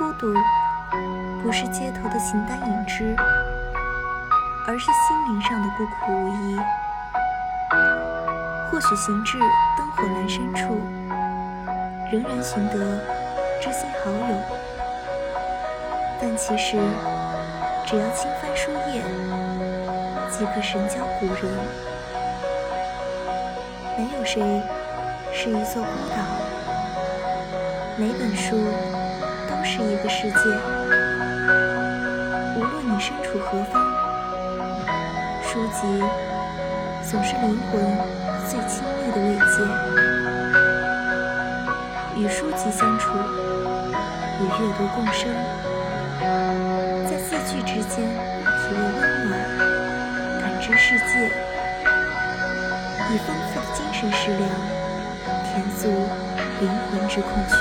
孤独，不是街头的形单影只，而是心灵上的孤苦无依。或许行至灯火阑珊处，仍然寻得知心好友，但其实只要轻翻书页，即可神交古人。没有谁是一座孤岛，每本书都是一个世界。无论你身处何方，书籍总是灵魂。最亲密的慰藉，与书籍相处，与阅读共生，在字句之间体味温暖，感知世界，以丰富的精神食粮填足灵魂之空缺。